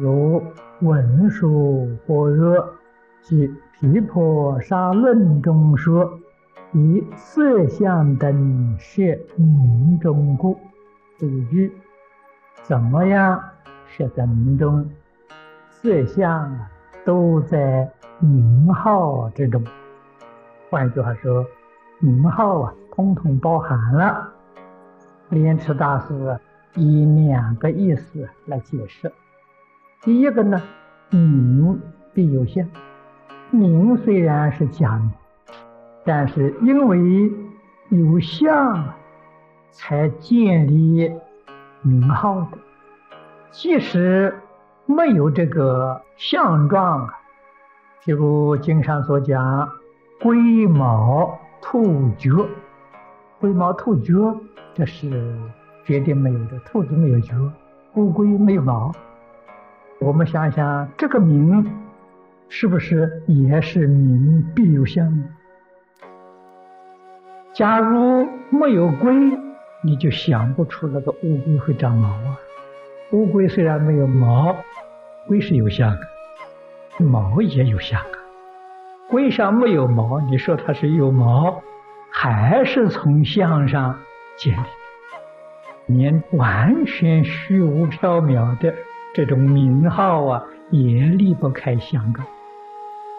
如文殊般若及毗婆沙论中说：“以色相等摄名中故。”这一句怎么样摄在名中？色相啊，都在名号之中。换一句话说，名号啊，通通包含了。莲池大师以两个意思来解释。第一个呢，名必有相，名虽然是假名，但是因为有相，才建立名号的。即使没有这个相状，譬如经上所讲“龟毛兔角”，龟毛兔角，这是绝对没有的。兔子没有脚，乌龟没有毛。我们想想，这个名是不是也是名必有相？假如没有龟，你就想不出那个乌龟会长毛啊。乌龟虽然没有毛，龟是有相的，毛也有相啊。龟上没有毛，你说它是有毛，还是从相上建立的，连完全虚无缥缈的。这种名号啊，也离不开相告，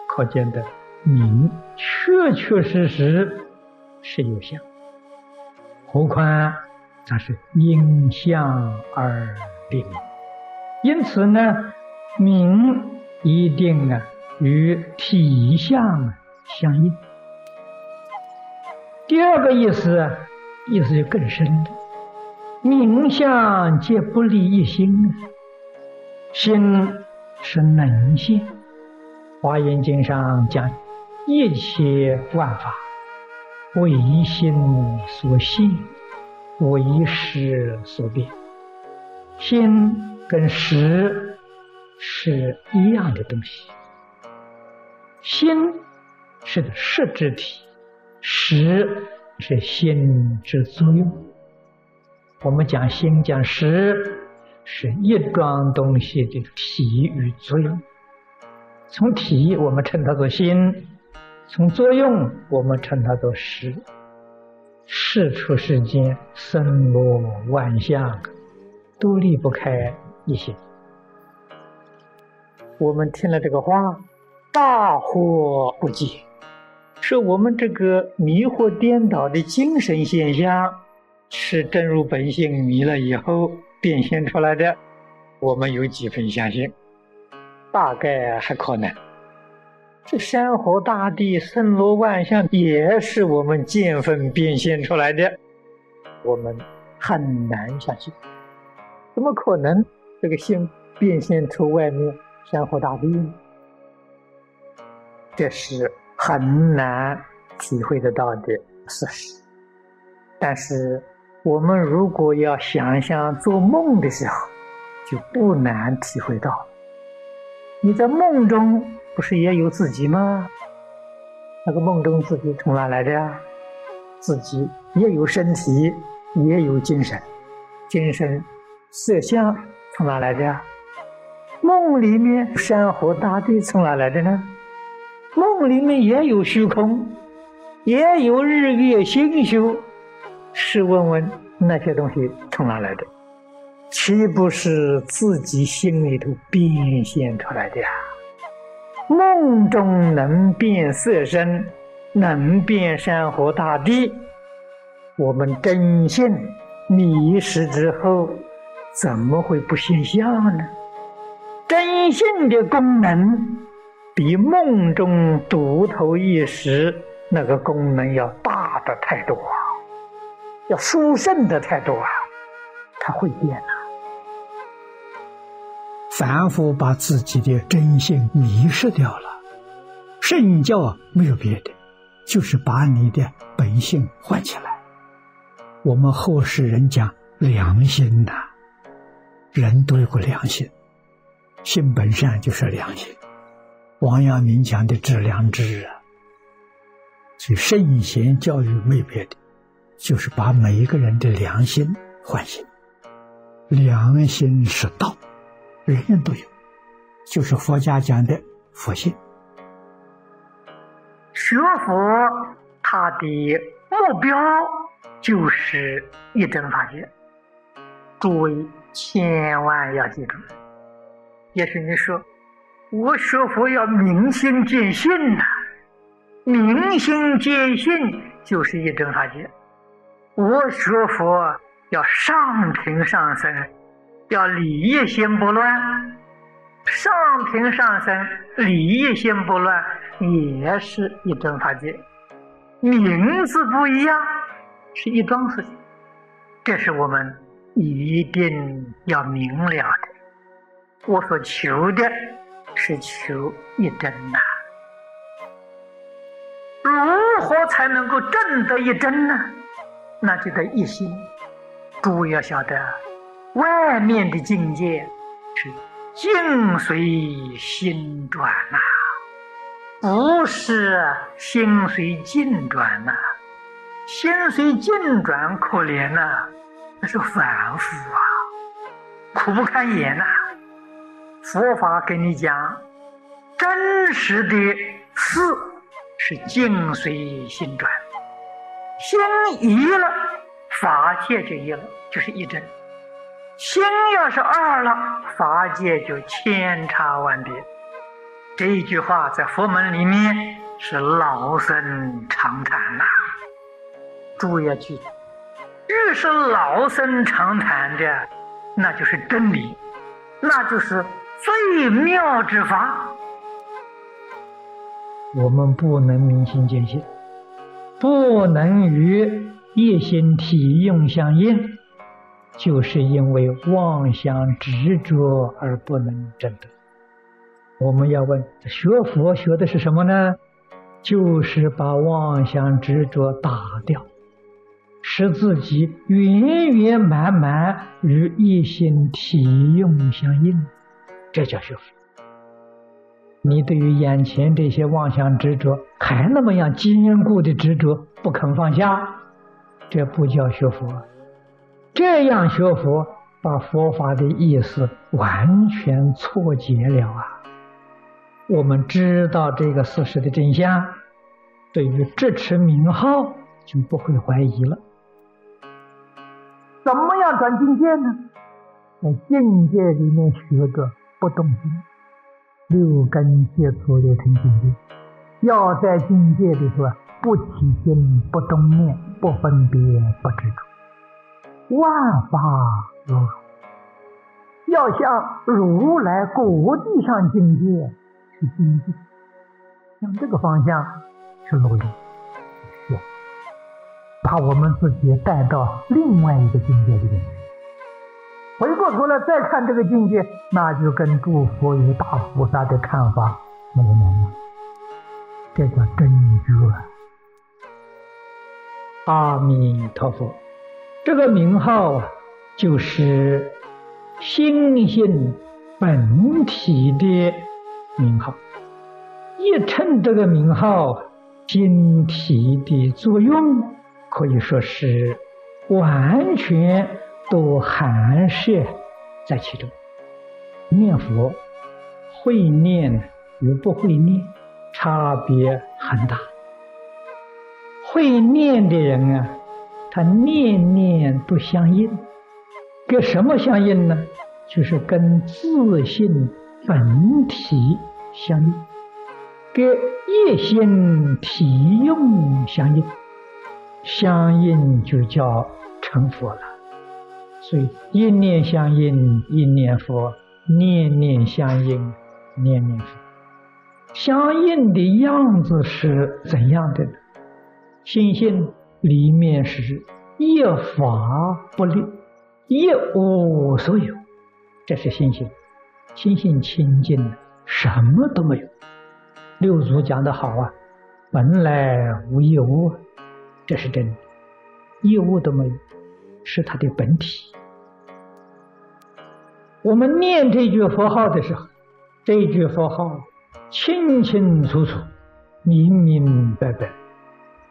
可见的名确确实实是有相，何况它是因相而立，因此呢，名一定啊与体相相应。第二个意思，意思就更深了，名相皆不离一心啊。心是能性，《华严经》上讲，一切万法为心所现，为识所变。心跟识是一样的东西，心是个实之体，识是心之作用。我们讲心，讲识。是一桩东西的体与作用。从体，我们称它做心；从作用，我们称它做识。事出世间，森罗万象，都离不开一心。我们听了这个话，大惑不解，说我们这个迷惑颠倒的精神现象，是真如本性迷了以后。变现出来的，我们有几分相信？大概还可能。这山河大地、森罗万象，也是我们见分变现出来的，我们很难相信。怎么可能这个心变现出外面山河大地呢？这是很难体会得到的事实。但是。我们如果要想象做梦的时候，就不难体会到。你在梦中不是也有自己吗？那个梦中自己从哪来的呀？自己也有身体，也有精神，精神色相从哪来的呀？梦里面山河大地从哪来的呢？梦里面也有虚空，也有日月星宿。试问问那些东西从哪来的？岂不是自己心里头变现出来的呀？梦中能变色身，能变山河大地，我们真信迷失之后，怎么会不现象呢？真信的功能，比梦中独头一时那个功能要大的太多。要殊胜的态度啊，他会变啊。凡夫把自己的真性迷失掉了，圣教没有别的，就是把你的本性唤起来。我们后世人讲良心呐，人都有个良心，性本善就是良心。王阳明讲的致良知啊，所以圣贤教育没别的。就是把每一个人的良心唤醒，良心是道，人人都有，就是佛家讲的佛性。学佛，他的目标就是一真法界。诸位千万要记住，也是你说，我学佛要明心见性呐，明心见性就是一真法界。我学佛要上品上身，要礼业心不乱。上品上身，礼业心不乱，也是一真法界。名字不一样，是一桩事情。这是我们。一定要明了的，我所求的是求一真呐。如何才能够证得一真呢？那就得一心。诸位要晓得，外面的境界是境随心转呐，不是心随境转呐。心随境转，可怜呐。那是凡夫啊，苦不堪言呐！佛法跟你讲，真实的事是境随心转，心一了，法界就一了，就是一真；心要是二了，法界就千差万别。这一句话在佛门里面是老生常谈呐，诸位要记住。越是老生常谈的，那就是真理，那就是最妙之法。我们不能明心见性，不能与一心体用相应，就是因为妄想执着而不能证得。我们要问：学佛学的是什么呢？就是把妄想执着打掉。使自己圆圆满满与一心体用相应，这叫学佛。你对于眼前这些妄想执着还那么样坚固的执着不肯放下，这不叫学佛。这样学佛，把佛法的意思完全错解了啊！我们知道这个事实的真相，对于支持名号就不会怀疑了。怎么样转境界呢？在境界里面学着不动心，六根接触六成境界。要在境界里头不起心、不动念、不分别、不执着，万法如如。要向如来果地上境界是境界，向这个方向去努力。是把我们自己带到另外一个境界里面，回过头来再看这个境界，那就跟诸佛与大菩萨的看法没有两样。这叫真觉。阿弥陀佛，这个名号啊，就是心性本体的名号。一称这个名号，心体的作用。可以说是完全都含摄在其中。念佛会念与不会念差别很大。会念的人啊，他念念都相应，跟什么相应呢？就是跟自信本体相应，跟一心体用相应。相应就叫成佛了，所以一念相应一念佛，念念相应念念佛。相应的样子是怎样的呢？心性里面是一法不立，一无所有，这是心性。心性清净，什么都没有。六祖讲的好啊，本来无一物。这是真的，一物都没有，是它的本体。我们念这句佛号的时候，这句佛号清清楚楚、明明白白，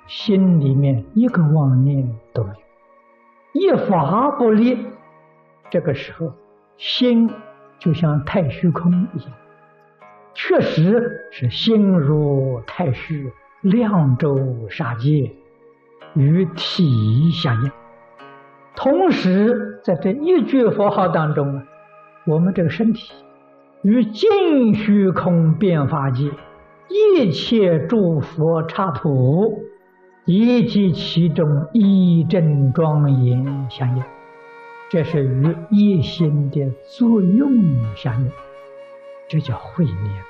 心里面一个妄念都没有，一法不立。这个时候，心就像太虚空一样，确实是心如太虚，量周沙界，与体相应。同时，在这一句佛号当中，我们这个身体与尽虚空变法界一切诸佛刹土，以及其中一真庄严相应，这是与一心的作用相应，这叫慧念呐。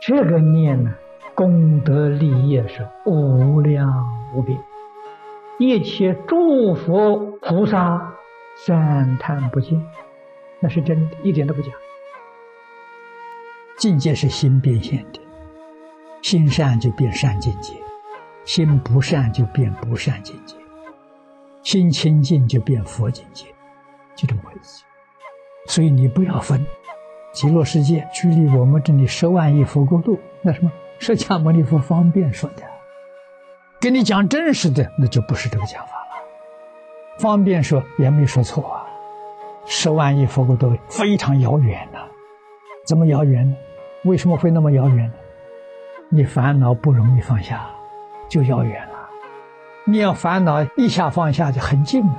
这个念呢，功德利业是无量无边。一切诸佛菩萨赞叹不尽，那是真的，一点都不假。境界是心变现的，心善就变善境界，心不善就变不善境界，心清净就变佛境界，就这么回事。所以你不要分，极乐世界距离我们这里十万亿佛国度，那什么释迦牟尼佛方便说的。跟你讲真实的，那就不是这个讲法了。方便说也没说错啊。十万亿佛国都非常遥远呐，怎么遥远呢？为什么会那么遥远呢？你烦恼不容易放下，就遥远了。你要烦恼一下放下就很近了，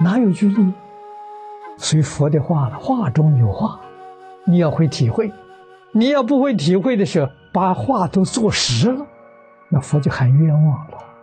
哪有距离？随佛的话了，话中有话，你要会体会。你要不会体会的时候，把话都做实了。那佛就很冤枉了。